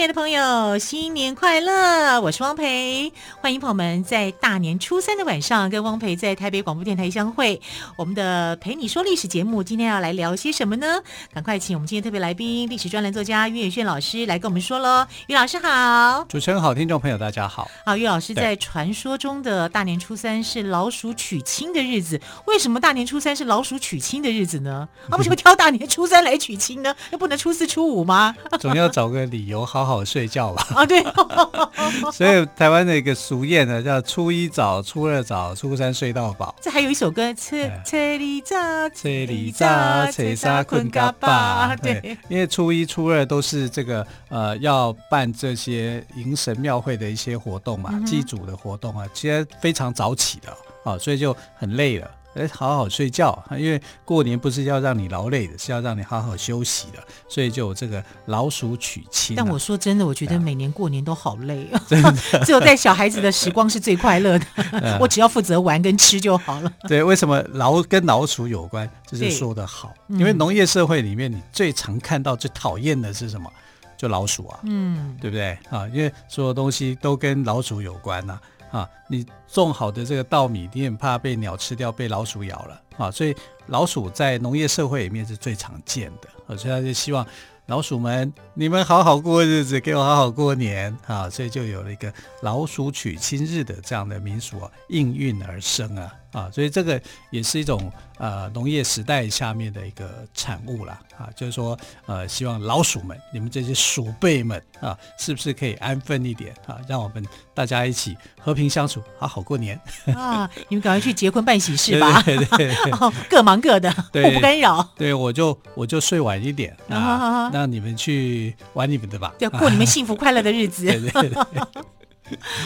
亲爱的朋友，新年快乐！我是汪培，欢迎朋友们在大年初三的晚上跟汪培在台北广播电台相会。我们的陪你说历史节目今天要来聊些什么呢？赶快请我们今天特别来宾，历史专栏作家于远炫老师来跟我们说喽。于老师好，主持人好，听众朋友大家好。好，于老师在传说中的大年初三是老鼠娶亲的日子，为什么大年初三是老鼠娶亲的日子呢？啊，为什么挑大年初三来娶亲呢？那不能初四初五吗？总要找个理由好。好好睡觉吧。啊，对。所以台湾的一个俗谚呢，叫初一早，初二早，初三睡到饱。这还有一首歌，车车里扎，车里扎，车沙困嘎巴。对，因为初一、初二都是这个呃要办这些迎神庙会的一些活动嘛，祭祖的活动啊，其实非常早起的啊，所以就很累了。哎，好好睡觉，因为过年不是要让你劳累的，是要让你好好休息的，所以就有这个老鼠娶亲啊。但我说真的，我觉得每年过年都好累啊，真的，只有带小孩子的时光是最快乐的，我只要负责玩跟吃就好了。对，为什么老跟老鼠有关？就是说的好，因为农业社会里面，你最常看到、最讨厌的是什么？就老鼠啊，嗯，对不对啊？因为所有东西都跟老鼠有关呐。啊，啊你种好的这个稻米，你很怕被鸟吃掉，被老鼠咬了啊，所以老鼠在农业社会里面是最常见的，所以他就希望。老鼠们，你们好好过日子，给我好好过年啊！所以就有了一个老鼠娶亲日的这样的民俗啊，应运而生啊啊！所以这个也是一种呃农业时代下面的一个产物啦啊，就是说呃，希望老鼠们，你们这些鼠辈们啊，是不是可以安分一点啊？让我们大家一起和平相处，好好过年 啊！你们赶快去结婚办喜事吧，对对对，哦，各忙各的，互不干扰。对，我就我就睡晚一点啊。那你们去玩你们的吧，要，过你们幸福快乐的日子。对对对，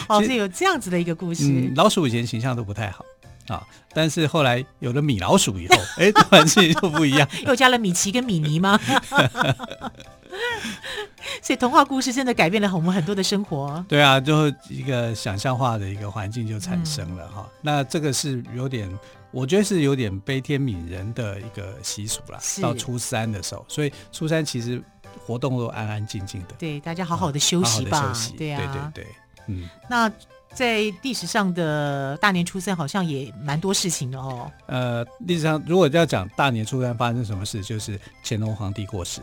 哦，是有这样子的一个故事。嗯，老鼠以前形象都不太好啊，但是后来有了米老鼠以后，哎，突然事情就不一样。又加了米奇跟米妮吗？所以童话故事真的改变了我们很多的生活。对啊，就一个想象化的一个环境就产生了哈。嗯，那这个是有点。我觉得是有点悲天悯人的一个习俗啦。到初三的时候，所以初三其实活动都安安静静的。对，大家好好的休息吧。嗯、休息对啊，对对对，嗯。那在历史上的大年初三好像也蛮多事情的哦。呃，历史上如果要讲大年初三发生什么事，就是乾隆皇帝过世。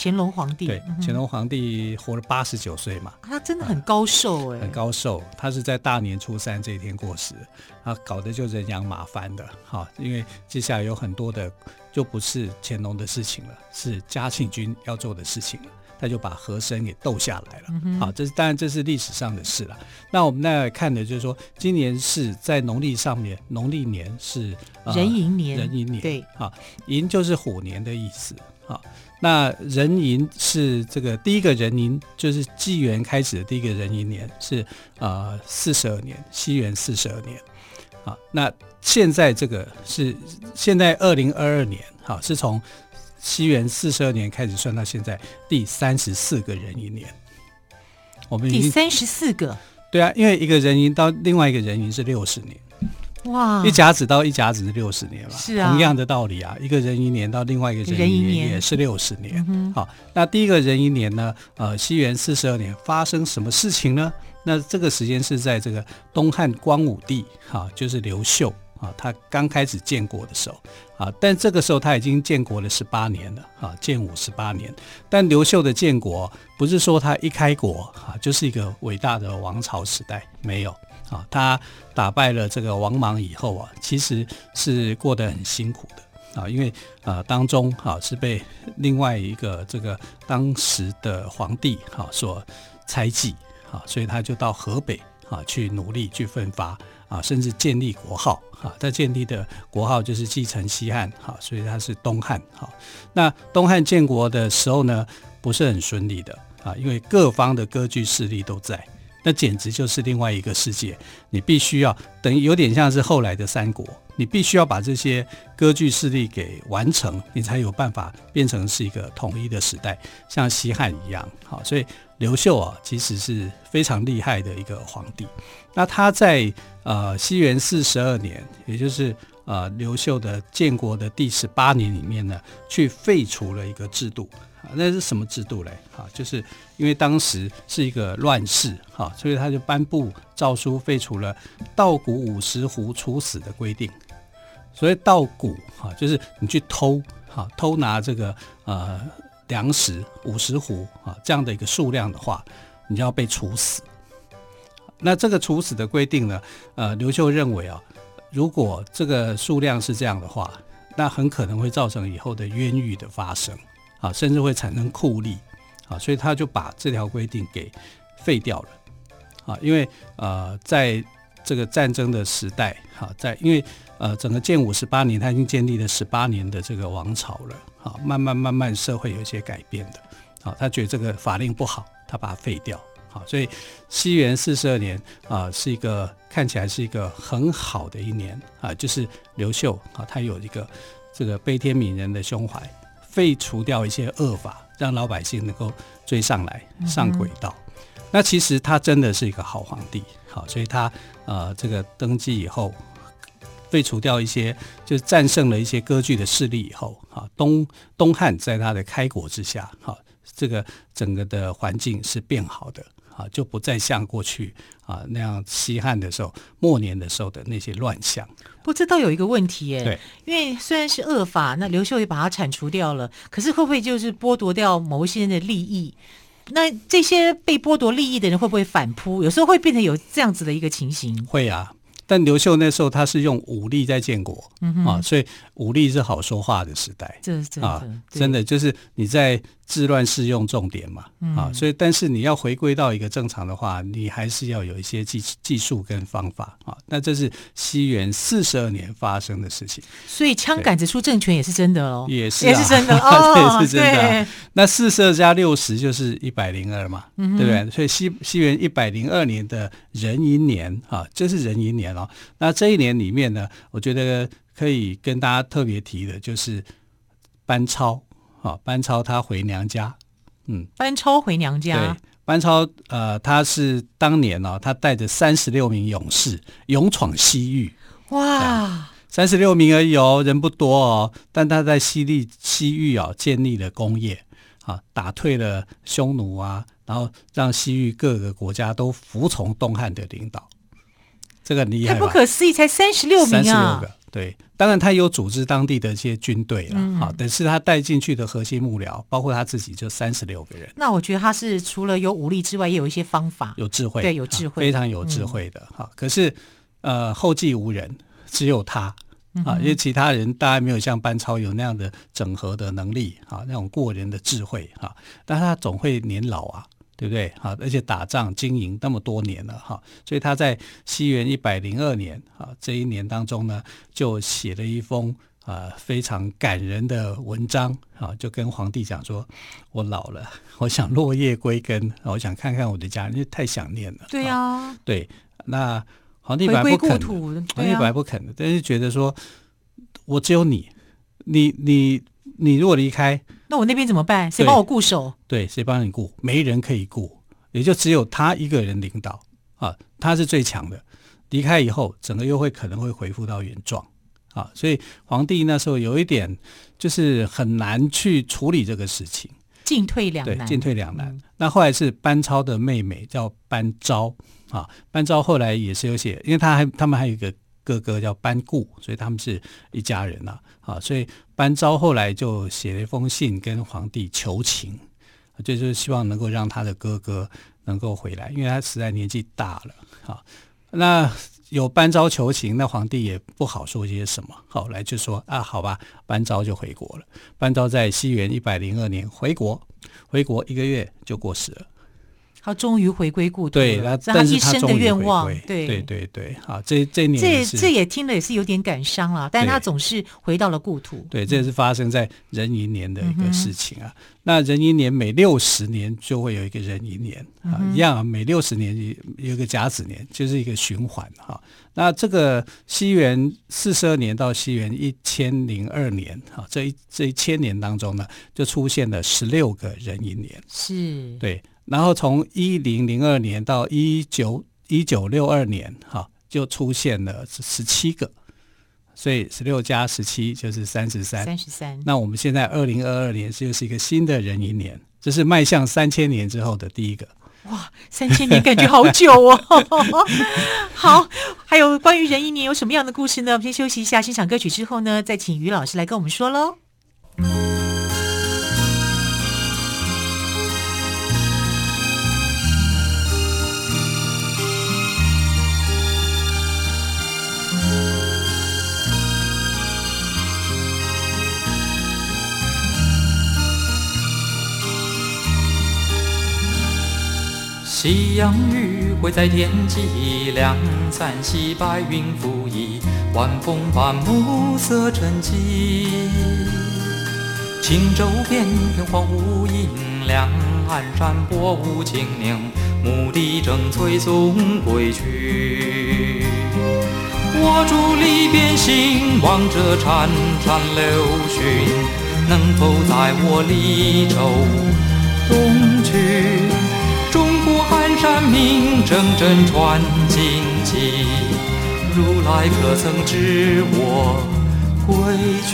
乾隆皇帝，对，乾隆皇帝活了八十九岁嘛，他真的很高寿哎，很高寿。他是在大年初三这一天过世，啊搞得就人仰马翻的哈。因为接下来有很多的就不是乾隆的事情了，是嘉庆君要做的事情了，他就把和珅给斗下来了。好，这是当然这是历史上的事了。那我们来看的就是说，今年是在农历上面，农历年是壬寅年，壬寅年对，啊，寅就是虎年的意思啊。那壬寅是这个第一个壬寅，就是纪元开始的第一个壬寅年是呃四十二年，西元四十二年，啊，那现在这个是现在二零二二年，好，是从西元四十二年开始算到现在第三十四个壬寅年，我们第三十四个，对啊，因为一个人寅到另外一个人寅是六十年。哇，一甲子到一甲子是六十年嘛？是啊，同样的道理啊，一个人寅年到另外一个人寅年也是六十年。嗯、好，那第一个人寅年呢？呃，西元四十二年发生什么事情呢？那这个时间是在这个东汉光武帝，哈、啊，就是刘秀啊，他刚开始建国的时候啊，但这个时候他已经建国了十八年了啊，建武十八年。但刘秀的建国不是说他一开国啊就是一个伟大的王朝时代，没有。啊，他打败了这个王莽以后啊，其实是过得很辛苦的啊，因为呃当中啊是被另外一个这个当时的皇帝哈所猜忌啊，所以他就到河北啊去努力去奋发啊，甚至建立国号啊，他建立的国号就是继承西汉哈，所以他是东汉哈。那东汉建国的时候呢，不是很顺利的。啊，因为各方的割据势力都在，那简直就是另外一个世界。你必须要等于有点像是后来的三国，你必须要把这些割据势力给完成，你才有办法变成是一个统一的时代，像西汉一样。好，所以刘秀啊，其实是非常厉害的一个皇帝。那他在呃西元四十二年，也就是呃刘秀的建国的第十八年里面呢，去废除了一个制度。那是什么制度嘞？哈，就是因为当时是一个乱世，哈，所以他就颁布诏书，废除了盗谷五十斛处死的规定。所以盗谷，哈，就是你去偷，哈，偷拿这个呃粮食五十斛啊这样的一个数量的话，你就要被处死。那这个处死的规定呢，呃，刘秀认为啊，如果这个数量是这样的话，那很可能会造成以后的冤狱的发生。啊，甚至会产生酷吏，啊，所以他就把这条规定给废掉了，啊，因为呃，在这个战争的时代，哈，在因为呃，整个建武十八年，他已经建立了十八年的这个王朝了，好，慢慢慢慢社会有一些改变的，好，他觉得这个法令不好，他把它废掉，好，所以西元四十二年啊，是一个看起来是一个很好的一年啊，就是刘秀啊，他有一个这个悲天悯人的胸怀。废除掉一些恶法，让老百姓能够追上来上轨道。嗯、那其实他真的是一个好皇帝，好，所以他呃这个登基以后，废除掉一些就是战胜了一些割据的势力以后，哈，东东汉在他的开国之下，哈，这个整个的环境是变好的。啊，就不再像过去啊那样西汉的时候末年的时候的那些乱象。不这倒有一个问题耶，对，因为虽然是恶法，那刘秀也把它铲除掉了，可是会不会就是剥夺掉某一些人的利益？那这些被剥夺利益的人会不会反扑？有时候会变成有这样子的一个情形。会啊。但刘秀那时候他是用武力在建国，啊，所以武力是好说话的时代，这是真的，啊，真的就是你在治乱世用重点嘛，嗯，啊，所以但是你要回归到一个正常的话，你还是要有一些技技术跟方法啊。那这是西元四十二年发生的事情，所以枪杆子出政权也是真的哦，也是，啊，也是真的 哦，也是真的，啊。那四十二加六十就是一百零二嘛，嗯，对不对？所以西西元一百零二年的壬寅年啊，这是壬寅年。那这一年里面呢，我觉得可以跟大家特别提的就是班超，啊，班超他回娘家，嗯，班超回娘家，对，班超呃，他是当年呢，他带着三十六名勇士勇闯西域，哇，三十六名而已哦，人不多哦，但他在西历西域啊建立了工业，啊，打退了匈奴啊，然后让西域各个国家都服从东汉的领导。这个很厉害，太不可思议，才三十六名啊！三十六个，对，当然他有组织当地的一些军队了，好、嗯，但是他带进去的核心幕僚，包括他自己，就三十六个人。那我觉得他是除了有武力之外，也有一些方法，有智慧，对，有智慧，非常有智慧的哈、嗯。可是呃，后继无人，只有他啊、嗯，因为其他人大概没有像班超有那样的整合的能力啊，那种过人的智慧哈，但他总会年老啊。对不对？好，而且打仗经营那么多年了哈，所以他在西元一百零二年啊这一年当中呢，就写了一封啊非常感人的文章啊，就跟皇帝讲说：“我老了，我想落叶归根，我想看看我的家人，因为太想念了。”对啊，对，那皇帝本来不肯，皇帝本来不肯的，但是觉得说，我只有你，你你你如果离开。那我那边怎么办？谁帮我固守？对，谁帮你固？没人可以固，也就只有他一个人领导啊，他是最强的。离开以后，整个又会可能会恢复到原状啊，所以皇帝那时候有一点就是很难去处理这个事情，进退两难，对，进退两难。嗯。那后来是班超的妹妹叫班昭啊，班昭后来也是有写，因为他还他们还有一个。哥哥叫班固，所以他们是一家人呐，啊，所以班昭后来就写了一封信跟皇帝求情，就是希望能够让他的哥哥能够回来，因为他实在年纪大了，啊，那有班昭求情，那皇帝也不好说些什么，后来就说啊，好吧，班昭就回国了。班昭在西元一百零二年回国，回国一个月就过世了。他终于回归故土，对，那他一生的愿望，对对对对，好，这这年这这也听了也是有点感伤了，但是他总是回到了故土，对，这也是发生在壬寅年的一个事情啊。那壬寅年每六十年就会有一个壬寅年啊，一样，每六十年有一个甲子年，就是一个循环哈。那这个西元四十二年到西元一千零二年哈，这一这一千年当中呢，就出现了十六个壬寅年，是对。然后从一零零二年到一九一九六二年，哈，就出现了十七个，所以十六加十七就是三十三。三十三。那我们现在二零二二年就是一个新的壬寅年，这是迈向三千年之后的第一个。哇，三千年感觉好久哦。好，还有关于壬寅年有什么样的故事呢？我们先休息一下，欣赏歌曲之后呢，再请于老师来跟我们说喽。夕阳余晖在天际，两三袭白云浮移，晚风伴暮色沉寂。轻舟翩翩黄乌银，两岸山薄雾轻凝，牧笛正催送归去。我伫堤边行，望着潺潺流讯，能否载我离愁东去？山明铮铮传荆棘，如来可曾知我归去？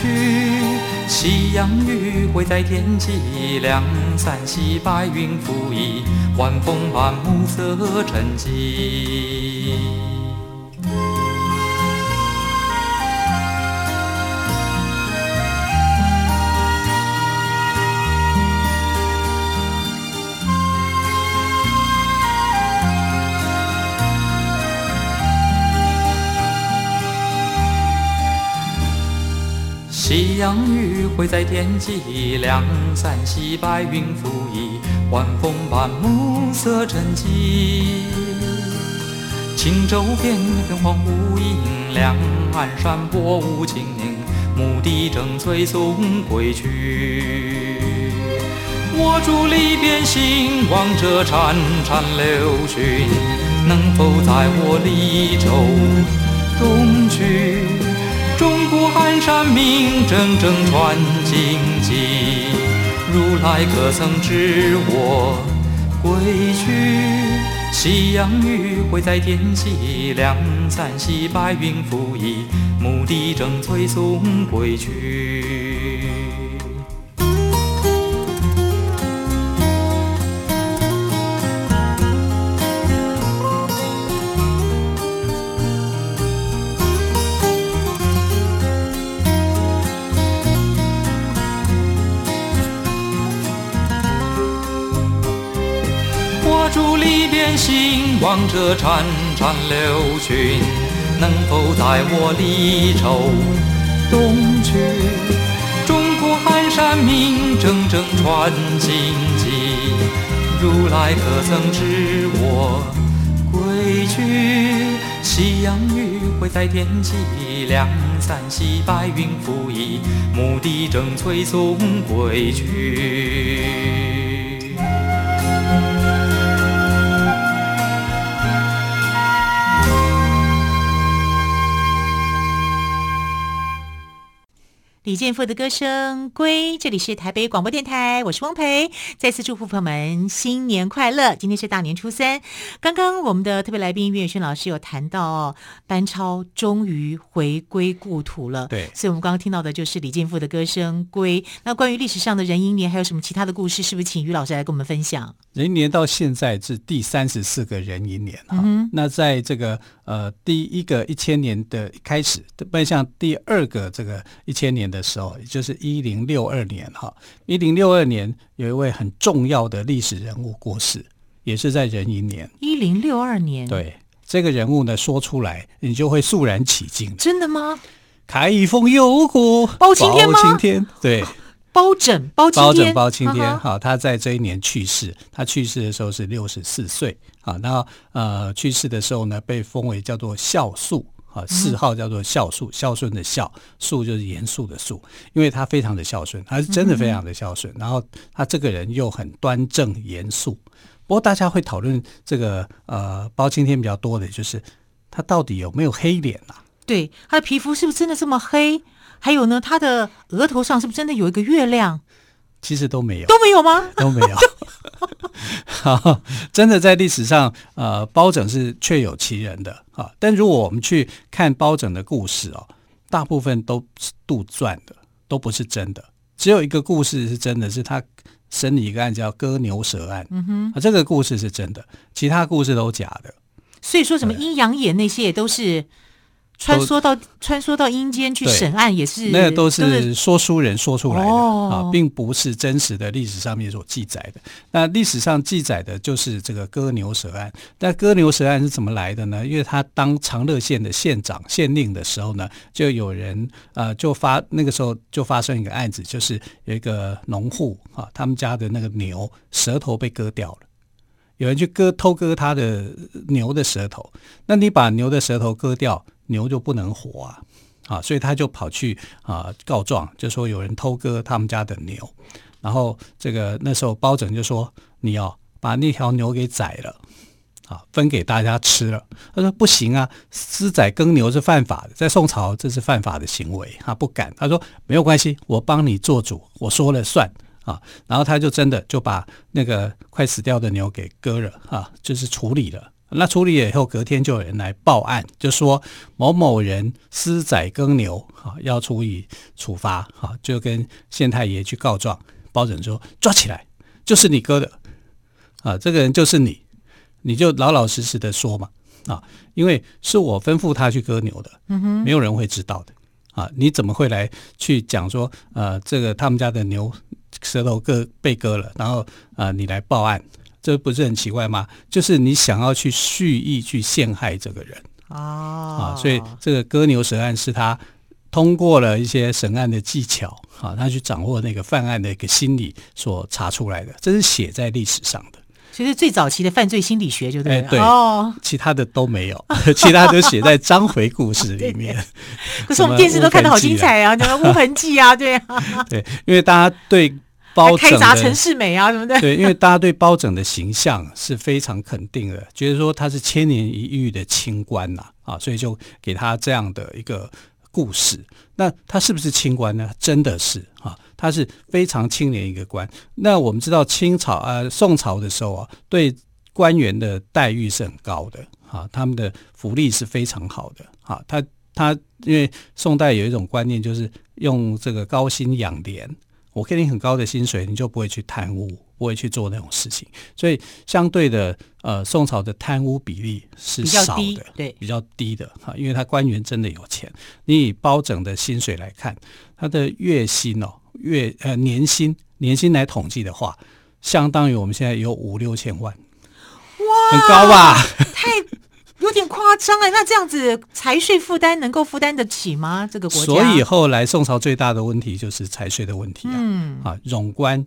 夕阳余晖在天际，两三溪白云拂衣，晚风伴暮色沉寂。会在天际，两三溪白云浮移，晚风伴暮色沉寂。轻舟翩翩黄乌银，两岸山薄雾轻凝，牧笛正催送归去。我伫堤边行，望着潺潺流讯，能否载我离愁东去？明铮铮传荆棘，如来可曾知我归去？夕阳余晖在天际，两三溪白云拂衣，牧笛正催送归去。心望着潺潺流讯，能否带我离愁东去？中国寒山明铮铮传荆棘，如来可曾知我归去？夕阳余晖在天际，两三溪白云浮移，牧笛正催送归去。李健富的歌声归，这里是台北广播电台，我是汪培，再次祝福朋友们新年快乐。今天是大年初三，刚刚我们的特别来宾岳轩老师有谈到哦，班超终于回归故土了。对，所以我们刚刚听到的就是李健富的歌声归。那关于历史上的壬寅年，还有什么其他的故事？是不是请于老师来跟我们分享？壬寅年到现在是第三十四个壬寅年哈、嗯，那在这个呃第一个一千年的开始，奔向第二个这个一千年的时候，也就是一零六二年哈，一零六二年有一位很重要的历史人物过世，也是在壬寅年。一零六二年，对这个人物呢，说出来你就会肃然起敬。真的吗？开封有个包青天吗？包青天，对。包拯，包青天，包拯，包青天，好，他在这一年去世。他去世的时候是六十四岁，啊，然后呃，去世的时候呢，被封为叫做孝肃，啊，谥号叫做孝肃，孝顺的孝，肃就是严肃的肃，因为他非常的孝顺，他是真的非常的孝顺。然后他这个人又很端正严肃。不过大家会讨论这个呃，包青天比较多的就是他到底有没有黑脸啊？对，他的皮肤是不是真的这么黑？还有呢，他的额头上是不是真的有一个月亮？其实都没有，都没有吗？都没有。好，真的在历史上，呃，包拯是确有其人的啊。但如果我们去看包拯的故事哦，大部分都是杜撰的，都不是真的。只有一个故事是真的，是他审理一个案叫割牛舌案。嗯哼，啊，这个故事是真的，其他故事都假的。所以说什么阴阳眼那些也都是。穿梭到穿梭到阴间去审案也是，那个都是说书人说出来的、哦、啊，并不是真实的历史上面所记载的。那历史上记载的就是这个割牛舌案。那割牛舌案是怎么来的呢？因为他当长乐县的县长、县令的时候呢，就有人呃，就发那个时候就发生一个案子，就是有一个农户啊，他们家的那个牛舌头被割掉了，有人去割偷割他的牛的舌头。那你把牛的舌头割掉，牛就不能活啊，啊，所以他就跑去啊告状，就说有人偷割他们家的牛，然后这个那时候包拯就说你要把那条牛给宰了，啊，分给大家吃了。他说不行啊，私宰耕牛是犯法的，在宋朝这是犯法的行为，他不敢。他说没有关系，我帮你做主，我说了算啊。然后他就真的就把那个快死掉的牛给割了啊，就是处理了。那处理了以后，隔天就有人来报案，就说某某人私宰耕牛，啊，要处以处罚，啊，就跟县太爷去告状。包拯说：“抓起来，就是你割的，啊，这个人就是你，你就老老实实的说嘛，啊，因为是我吩咐他去割牛的，嗯哼，没有人会知道的，啊，你怎么会来去讲说，呃，这个他们家的牛舌头割被割了，然后啊，你来报案？”这不是很奇怪吗？就是你想要去蓄意去陷害这个人啊，啊，所以这个割牛舌案是他通过了一些审案的技巧啊，他去掌握那个犯案的一个心理所查出来的，这是写在历史上的。其实最早期的犯罪心理学就对了，哎、对哦，其他的都没有，其他都写在章回故事里面。可是我们电视都看得好精彩啊，什么乌痕记啊，对啊，对，因为大家对。包开闸陈世美啊什么的，对，因为大家对包拯的形象是非常肯定的，觉得说他是千年一遇的清官呐，啊，所以就给他这样的一个故事。那他是不是清官呢？真的是啊，他是非常清廉一个官。那我们知道清朝啊、呃，宋朝的时候啊，对官员的待遇是很高的啊，他们的福利是非常好的啊。他他因为宋代有一种观念，就是用这个高薪养廉。我给你很高的薪水，你就不会去贪污，不会去做那种事情。所以相对的，呃，宋朝的贪污比例是少的，对，比较低的哈，因为他官员真的有钱。你以包拯的薪水来看，他的月薪哦，月呃年薪年薪来统计的话，相当于我们现在有五六千万，哇，很高吧？太。有点夸张哎，那这样子财税负担能够负担得起吗？这个国家？所以后来宋朝最大的问题就是财税的问题啊，嗯、啊，冗官、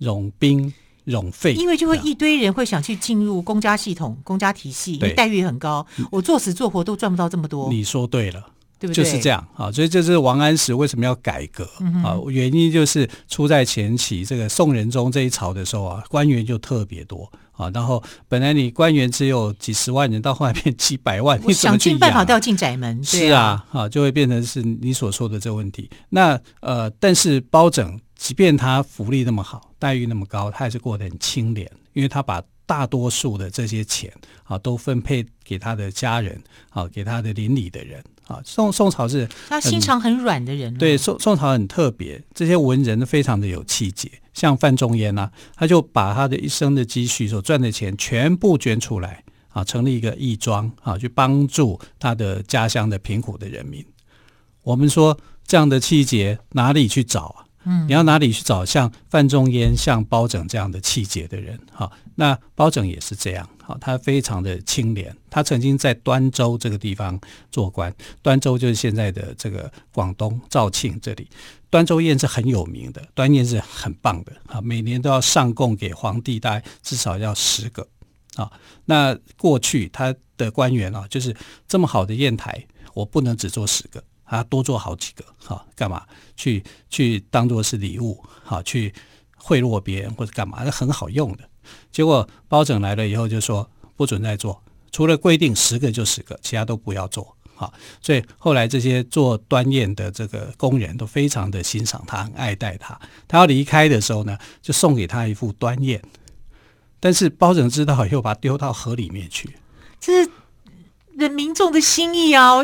冗兵、冗费，因为就会一堆人会想去进入公家系统、公家体系，因为待遇很高，我做死做活都赚不到这么多。你说对了，对不对？就是这样啊，所以这是王安石为什么要改革啊？原因就是出在前期这个宋仁宗这一朝的时候啊，官员就特别多。啊，然后本来你官员只有几十万人，到后来变几百万，你？想尽办法都要进窄门，是啊，啊，就会变成是你所说的这个问题。那呃，但是包拯即便他福利那么好，待遇那么高，他还是过得很清廉，因为他把大多数的这些钱啊都分配给他的家人，啊，给他的邻里的人。啊，宋宋朝是他心肠很软的人，对，宋宋朝很特别，这些文人非常的有气节。像范仲淹呐，他就把他的一生的积蓄所赚的钱全部捐出来啊，成立一个义庄啊，去帮助他的家乡的贫苦的人民。我们说这样的气节哪里去找啊？你要哪里去找像范仲淹、像包拯这样的气节的人？哈，那包拯也是这样。好，他非常的清廉。他曾经在端州这个地方做官，端州就是现在的这个广东肇庆这里。端州宴是很有名的，端宴是很棒的啊，每年都要上贡给皇帝，大概至少要十个啊。那过去他的官员啊，就是这么好的宴台，我不能只做十个。他多做好几个，好干嘛？去去当做是礼物，好去贿赂别人或者干嘛？那很好用的。结果包拯来了以后就说不准再做，除了规定十个就十个，其他都不要做。好，所以后来这些做端砚的这个工人都非常的欣赏他，很爱戴他。他要离开的时候呢，就送给他一副端砚。但是包拯知道，又把它丢到河里面去。这是人民众的心意啊！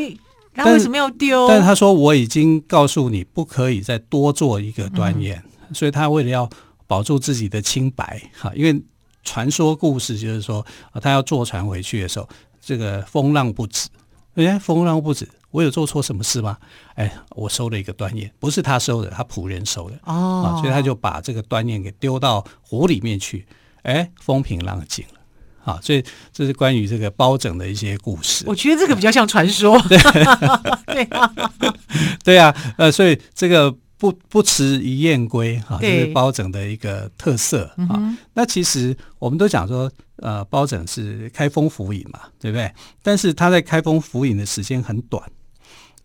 他为什么要丢？但是他说我已经告诉你不可以再多做一个端砚，嗯，所以他为了要保住自己的清白，哈，因为传说故事就是说，他要坐船回去的时候，这个风浪不止，哎，风浪不止，我有做错什么事吗？哎，我收了一个端砚，不是他收的，他仆人收的，哦，所以他就把这个端砚给丢到湖里面去，哎，风平浪静了。好，所以这是关于这个包拯的一些故事。我觉得这个比较像传说。对，对啊，对啊，呃，所以这个不不辞一燕归，哈，这是包拯的一个特色啊、嗯。那其实我们都讲说，呃，包拯是开封府尹嘛，对不对？但是他在开封府尹的时间很短，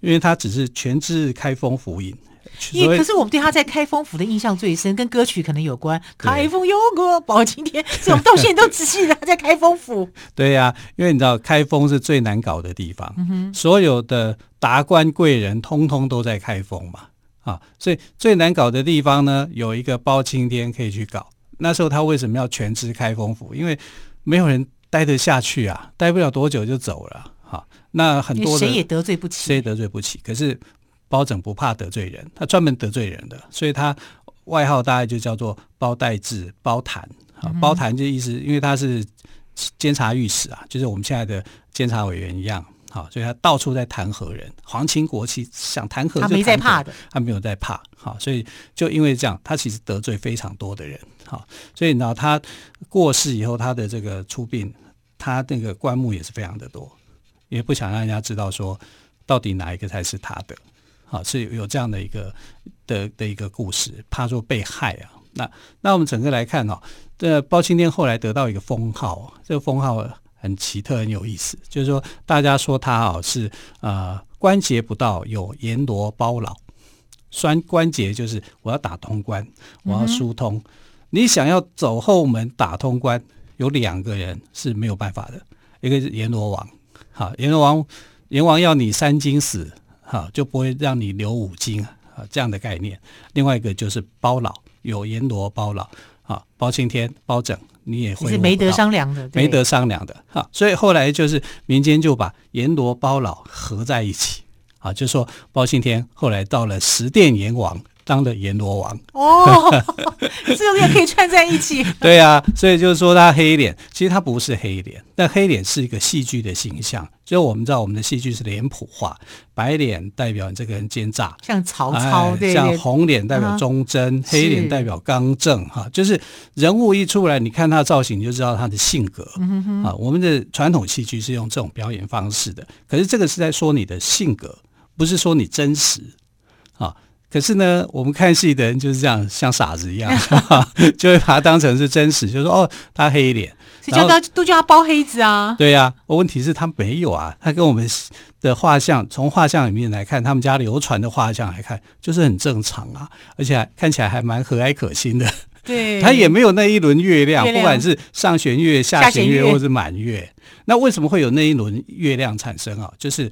因为他只是全知开封府尹。因为可是我们对他在开封府的印象最深，跟歌曲可能有关。开封有个包青天，所以我们到现在都只记得他在开封府。对呀、啊，因为你知道开封是最难搞的地方，嗯、所有的达官贵人通通都在开封嘛，啊，所以最难搞的地方呢，有一个包青天可以去搞。那时候他为什么要全知开封府？因为没有人待得下去啊，待不了多久就走了。哈，那很多谁也得罪不起，谁也得罪不起。可是。包拯不怕得罪人，他专门得罪人的，所以他外号大概就叫做包代志、包弹啊。包弹就意思，因为他是监察御史啊，就是我们现在的监察委员一样，好，所以他到处在弹劾人，皇亲国戚想弹劾就弹劾，他没在怕的，他没有在怕，好，所以就因为这样，他其实得罪非常多的人，好，所以你知道他过世以后，他的这个出殡，他那个棺木也是非常的多，因为不想让人家知道说到底哪一个才是他的。好，是有有这样的一个的的一个故事，怕说被害啊。那那我们整个来看哦，这包青天后来得到一个封号，这个封号很奇特，很有意思，就是说大家说他啊是呃关节不到有阎罗包老，栓关节就是我要打通关，我要疏通，嗯、你想要走后门打通关，有两个人是没有办法的，一个是阎罗王，好，阎罗王阎王要你三更死。好，就不会让你留五金啊，这样的概念。另外一个就是包老，有阎罗包老啊，包青天、包拯，你也会是没得商量的，没得商量的。哈，所以后来就是民间就把阎罗包老合在一起啊，就说包青天后来到了十殿阎王。当的阎罗王哦，这个也可以串在一起。对呀、啊，所以就是说他黑脸，其实他不是黑脸，但黑脸是一个戏剧的形象。就我们知道，我们的戏剧是脸谱化，白脸代表你这个人奸诈，像曹操；哎、像红脸代表忠贞，黑脸代表刚正。哈，就是人物一出来，你看他的造型，你就知道他的性格。啊，我们的传统戏剧是用这种表演方式的，可是这个是在说你的性格，不是说你真实。啊。可是呢，我们看戏的人就是这样，像傻子一样，就会把它当成是真实，就说哦，他黑脸，谁叫他都叫他包黑子啊？对呀、啊，我问题是他没有啊，他跟我们的画像，从画像里面来看，他们家流传的画像来看，就是很正常啊，而且看起来还蛮和蔼可亲的。对，他也没有那一轮月亮，月亮不管是上弦月、下弦月，或是满月，那为什么会有那一轮月亮产生啊？就是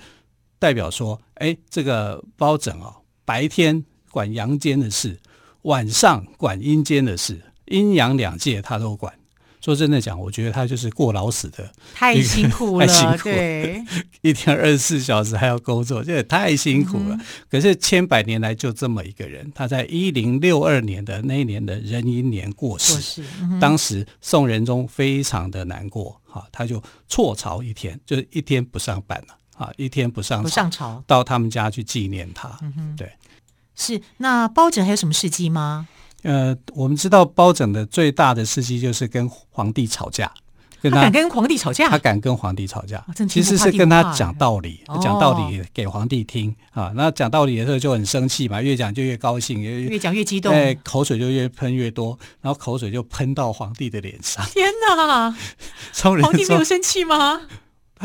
代表说，哎，这个包拯啊。白天管阳间的事，晚上管阴间的事，阴阳两界他都管。说真的讲，我觉得他就是过劳死的，太辛苦了，太辛苦了，对，一天二十四小时还要工作，这也太辛苦了。嗯、可是千百年来就这么一个人，他在一零六二年的那一年的壬寅年过世，过世嗯、当时宋仁宗非常的难过，哈，他就辍朝一天，就是一天不上班了。啊，一天不上朝，不上朝，到他们家去纪念他。嗯哼，对。是，那包拯还有什么事迹吗？呃，我们知道包拯的最大的事迹就是跟皇帝吵架。他，他敢跟皇帝吵架？他敢跟皇帝吵架，啊、其实是跟他讲道理，讲道理给皇帝听、哦、啊。那讲道理的时候就很生气嘛，越讲就越高兴，越越讲越激动，哎，口水就越喷越多，然后口水就喷到皇帝的脸上。天哪！皇帝没有生气吗？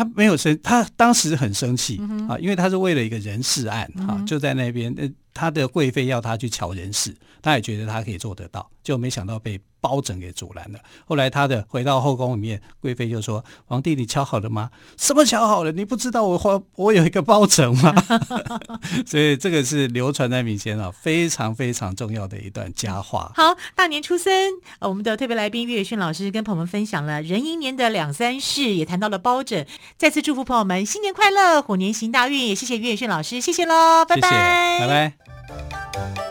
他没有生，他当时很生气、嗯、啊，因为他是为了一个人事案、嗯、啊，就在那边，呃，他的贵妃要他去瞧人事，他也觉得他可以做得到，就没想到被。包拯给阻拦了。后来他的回到后宫里面，贵妃就说：“皇帝，你瞧好了吗？什么瞧好了？你不知道我花我有一个包拯吗？” 所以这个是流传在民间啊，非常非常重要的一段佳话。好，大年初三，我们的特别来宾岳雪老师跟朋友们分享了壬寅年的两三事，也谈到了包拯。再次祝福朋友们新年快乐，虎年行大运。也谢谢岳雪老师，谢谢喽，拜拜，拜拜。